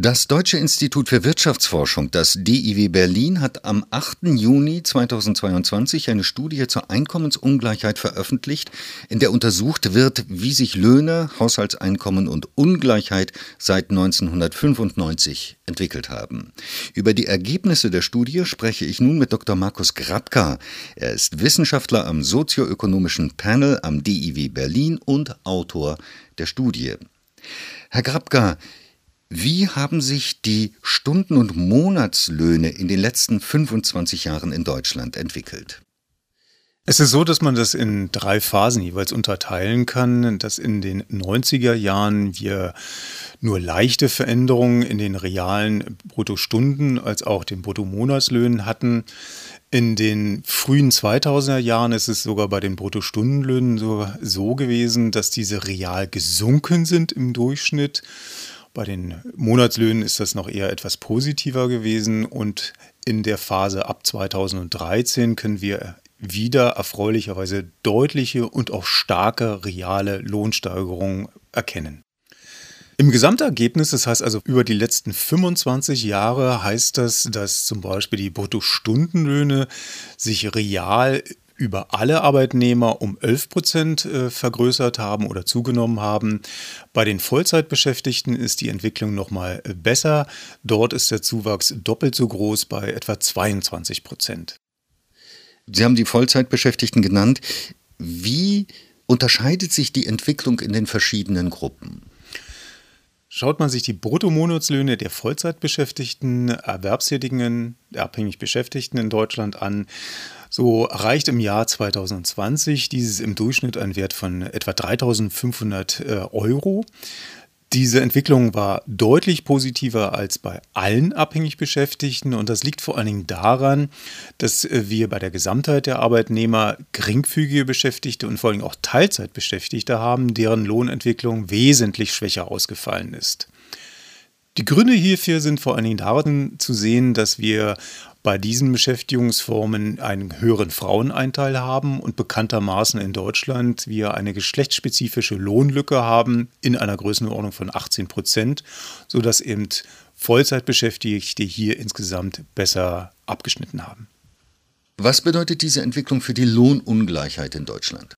Das Deutsche Institut für Wirtschaftsforschung, das DIW Berlin, hat am 8. Juni 2022 eine Studie zur Einkommensungleichheit veröffentlicht, in der untersucht wird, wie sich Löhne, Haushaltseinkommen und Ungleichheit seit 1995 entwickelt haben. Über die Ergebnisse der Studie spreche ich nun mit Dr. Markus Grabka. Er ist Wissenschaftler am sozioökonomischen Panel am DIW Berlin und Autor der Studie. Herr Grabka, wie haben sich die Stunden- und Monatslöhne in den letzten 25 Jahren in Deutschland entwickelt? Es ist so, dass man das in drei Phasen jeweils unterteilen kann, dass in den 90er Jahren wir nur leichte Veränderungen in den realen Bruttostunden als auch den Bruttomonatslöhnen hatten. In den frühen 2000er Jahren ist es sogar bei den Bruttostundenlöhnen so, so gewesen, dass diese real gesunken sind im Durchschnitt. Bei den Monatslöhnen ist das noch eher etwas positiver gewesen und in der Phase ab 2013 können wir wieder erfreulicherweise deutliche und auch starke reale Lohnsteigerungen erkennen. Im Gesamtergebnis, das heißt also über die letzten 25 Jahre, heißt das, dass zum Beispiel die Bruttostundenlöhne sich real über alle Arbeitnehmer um 11 Prozent äh, vergrößert haben oder zugenommen haben. Bei den Vollzeitbeschäftigten ist die Entwicklung nochmal äh, besser. Dort ist der Zuwachs doppelt so groß bei etwa 22 Prozent. Sie haben die Vollzeitbeschäftigten genannt. Wie unterscheidet sich die Entwicklung in den verschiedenen Gruppen? Schaut man sich die Bruttomonatslöhne der Vollzeitbeschäftigten, Erwerbstätigen, abhängig Beschäftigten in Deutschland an, so erreicht im Jahr 2020 dieses im Durchschnitt einen Wert von etwa 3500 äh, Euro. Diese Entwicklung war deutlich positiver als bei allen abhängig Beschäftigten und das liegt vor allen Dingen daran, dass äh, wir bei der Gesamtheit der Arbeitnehmer geringfügige Beschäftigte und vor allem auch Teilzeitbeschäftigte haben, deren Lohnentwicklung wesentlich schwächer ausgefallen ist. Die Gründe hierfür sind vor allen Dingen darin zu sehen, dass wir bei diesen Beschäftigungsformen einen höheren Fraueneinteil haben und bekanntermaßen in Deutschland wir eine geschlechtsspezifische Lohnlücke haben in einer Größenordnung von 18 Prozent, sodass eben Vollzeitbeschäftigte hier insgesamt besser abgeschnitten haben. Was bedeutet diese Entwicklung für die Lohnungleichheit in Deutschland?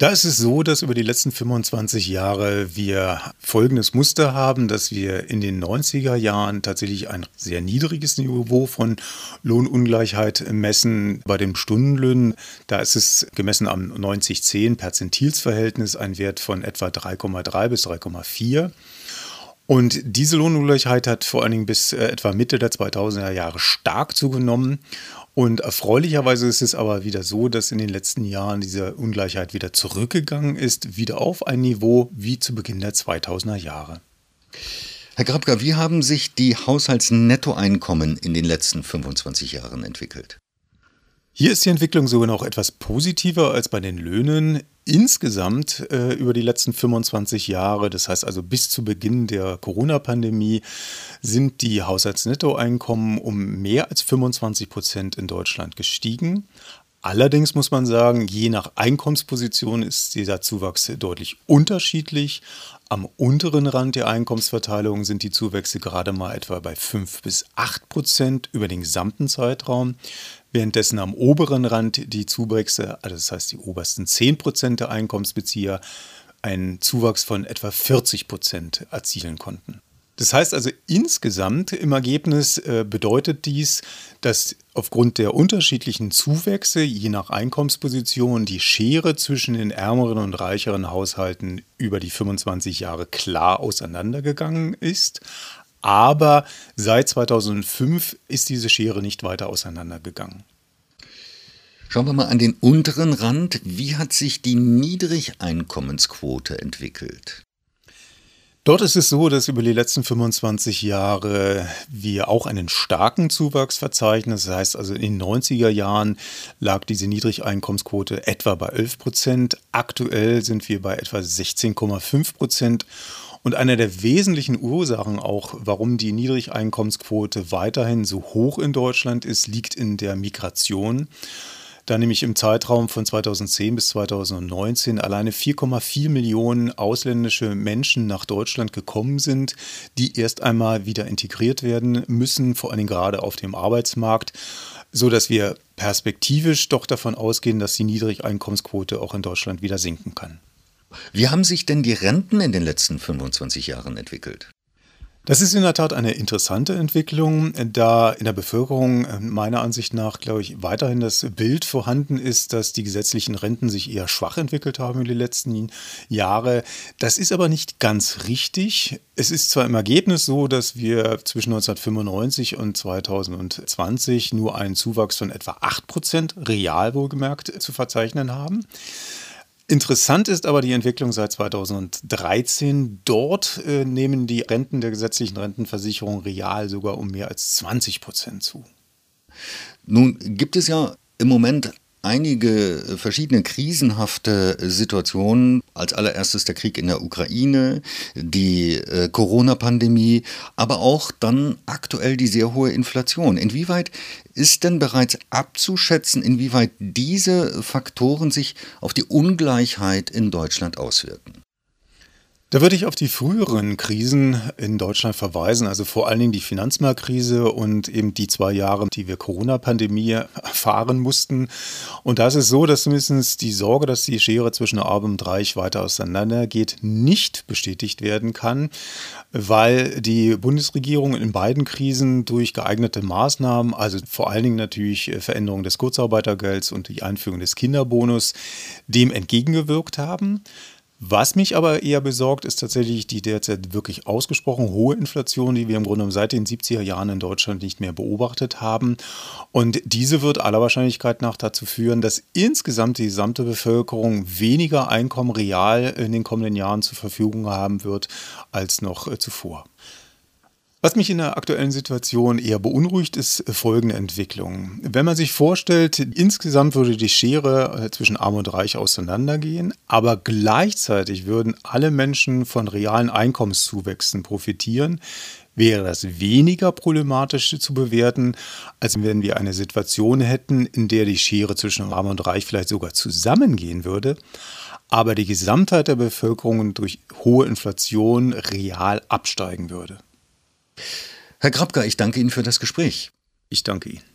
Da ist es so, dass über die letzten 25 Jahre wir folgendes Muster haben, dass wir in den 90er Jahren tatsächlich ein sehr niedriges Niveau von Lohnungleichheit messen. Bei den Stundenlöhnen, da ist es gemessen am 90-10 Perzentilsverhältnis ein Wert von etwa 3,3 bis 3,4. Und diese Lohnungleichheit hat vor allen Dingen bis äh, etwa Mitte der 2000er Jahre stark zugenommen. Und erfreulicherweise ist es aber wieder so, dass in den letzten Jahren diese Ungleichheit wieder zurückgegangen ist, wieder auf ein Niveau wie zu Beginn der 2000er Jahre. Herr Grabka, wie haben sich die Haushaltsnettoeinkommen in den letzten 25 Jahren entwickelt? Hier ist die Entwicklung sogar noch etwas positiver als bei den Löhnen. Insgesamt äh, über die letzten 25 Jahre, das heißt also bis zu Beginn der Corona-Pandemie, sind die Haushaltsnettoeinkommen um mehr als 25 Prozent in Deutschland gestiegen. Allerdings muss man sagen, je nach Einkommensposition ist dieser Zuwachs deutlich unterschiedlich. Am unteren Rand der Einkommensverteilung sind die Zuwächse gerade mal etwa bei 5 bis 8 Prozent über den gesamten Zeitraum währenddessen am oberen Rand die Zuwächse, also das heißt die obersten 10 Prozent der Einkommensbezieher, einen Zuwachs von etwa 40 Prozent erzielen konnten. Das heißt also insgesamt im Ergebnis äh, bedeutet dies, dass aufgrund der unterschiedlichen Zuwächse je nach Einkommensposition die Schere zwischen den ärmeren und reicheren Haushalten über die 25 Jahre klar auseinandergegangen ist. Aber seit 2005 ist diese Schere nicht weiter auseinandergegangen. Schauen wir mal an den unteren Rand. Wie hat sich die Niedrigeinkommensquote entwickelt? Dort ist es so, dass über die letzten 25 Jahre wir auch einen starken Zuwachs verzeichnen. Das heißt also in den 90er Jahren lag diese Niedrigeinkommensquote etwa bei 11 Prozent. Aktuell sind wir bei etwa 16,5 Prozent. Und eine der wesentlichen Ursachen auch, warum die Niedrigeinkommensquote weiterhin so hoch in Deutschland ist, liegt in der Migration. Da nämlich im Zeitraum von 2010 bis 2019 alleine 4,4 Millionen ausländische Menschen nach Deutschland gekommen sind, die erst einmal wieder integriert werden müssen, vor allem gerade auf dem Arbeitsmarkt, so dass wir perspektivisch doch davon ausgehen, dass die Niedrigeinkommensquote auch in Deutschland wieder sinken kann. Wie haben sich denn die Renten in den letzten 25 Jahren entwickelt? Das ist in der Tat eine interessante Entwicklung, da in der Bevölkerung äh, meiner Ansicht nach, glaube ich, weiterhin das Bild vorhanden ist, dass die gesetzlichen Renten sich eher schwach entwickelt haben in den letzten Jahren. Das ist aber nicht ganz richtig. Es ist zwar im Ergebnis so, dass wir zwischen 1995 und 2020 nur einen Zuwachs von etwa 8 Prozent, real wohlgemerkt, zu verzeichnen haben. Interessant ist aber die Entwicklung seit 2013. Dort äh, nehmen die Renten der gesetzlichen Rentenversicherung real sogar um mehr als 20 Prozent zu. Nun gibt es ja im Moment einige verschiedene krisenhafte Situationen. Als allererstes der Krieg in der Ukraine, die äh, Corona-Pandemie, aber auch dann aktuell die sehr hohe Inflation. Inwieweit ist denn bereits abzuschätzen, inwieweit diese Faktoren sich auf die Ungleichheit in Deutschland auswirken? Da würde ich auf die früheren Krisen in Deutschland verweisen, also vor allen Dingen die Finanzmarktkrise und eben die zwei Jahre, die wir Corona-Pandemie erfahren mussten. Und da ist es so, dass zumindest die Sorge, dass die Schere zwischen Arm und Reich weiter auseinandergeht, nicht bestätigt werden kann, weil die Bundesregierung in beiden Krisen durch geeignete Maßnahmen, also vor allen Dingen natürlich Veränderung des Kurzarbeitergelds und die Einführung des Kinderbonus, dem entgegengewirkt haben. Was mich aber eher besorgt, ist tatsächlich die derzeit wirklich ausgesprochen hohe Inflation, die wir im Grunde seit den 70er Jahren in Deutschland nicht mehr beobachtet haben. Und diese wird aller Wahrscheinlichkeit nach dazu führen, dass insgesamt die gesamte Bevölkerung weniger Einkommen real in den kommenden Jahren zur Verfügung haben wird als noch zuvor. Was mich in der aktuellen Situation eher beunruhigt, ist folgende Entwicklung. Wenn man sich vorstellt, insgesamt würde die Schere äh, zwischen Arm und Reich auseinandergehen, aber gleichzeitig würden alle Menschen von realen Einkommenszuwächsen profitieren, wäre das weniger problematisch zu bewerten, als wenn wir eine Situation hätten, in der die Schere zwischen Arm und Reich vielleicht sogar zusammengehen würde, aber die Gesamtheit der Bevölkerung durch hohe Inflation real absteigen würde. Herr Grabka, ich danke Ihnen für das Gespräch. Ich danke Ihnen.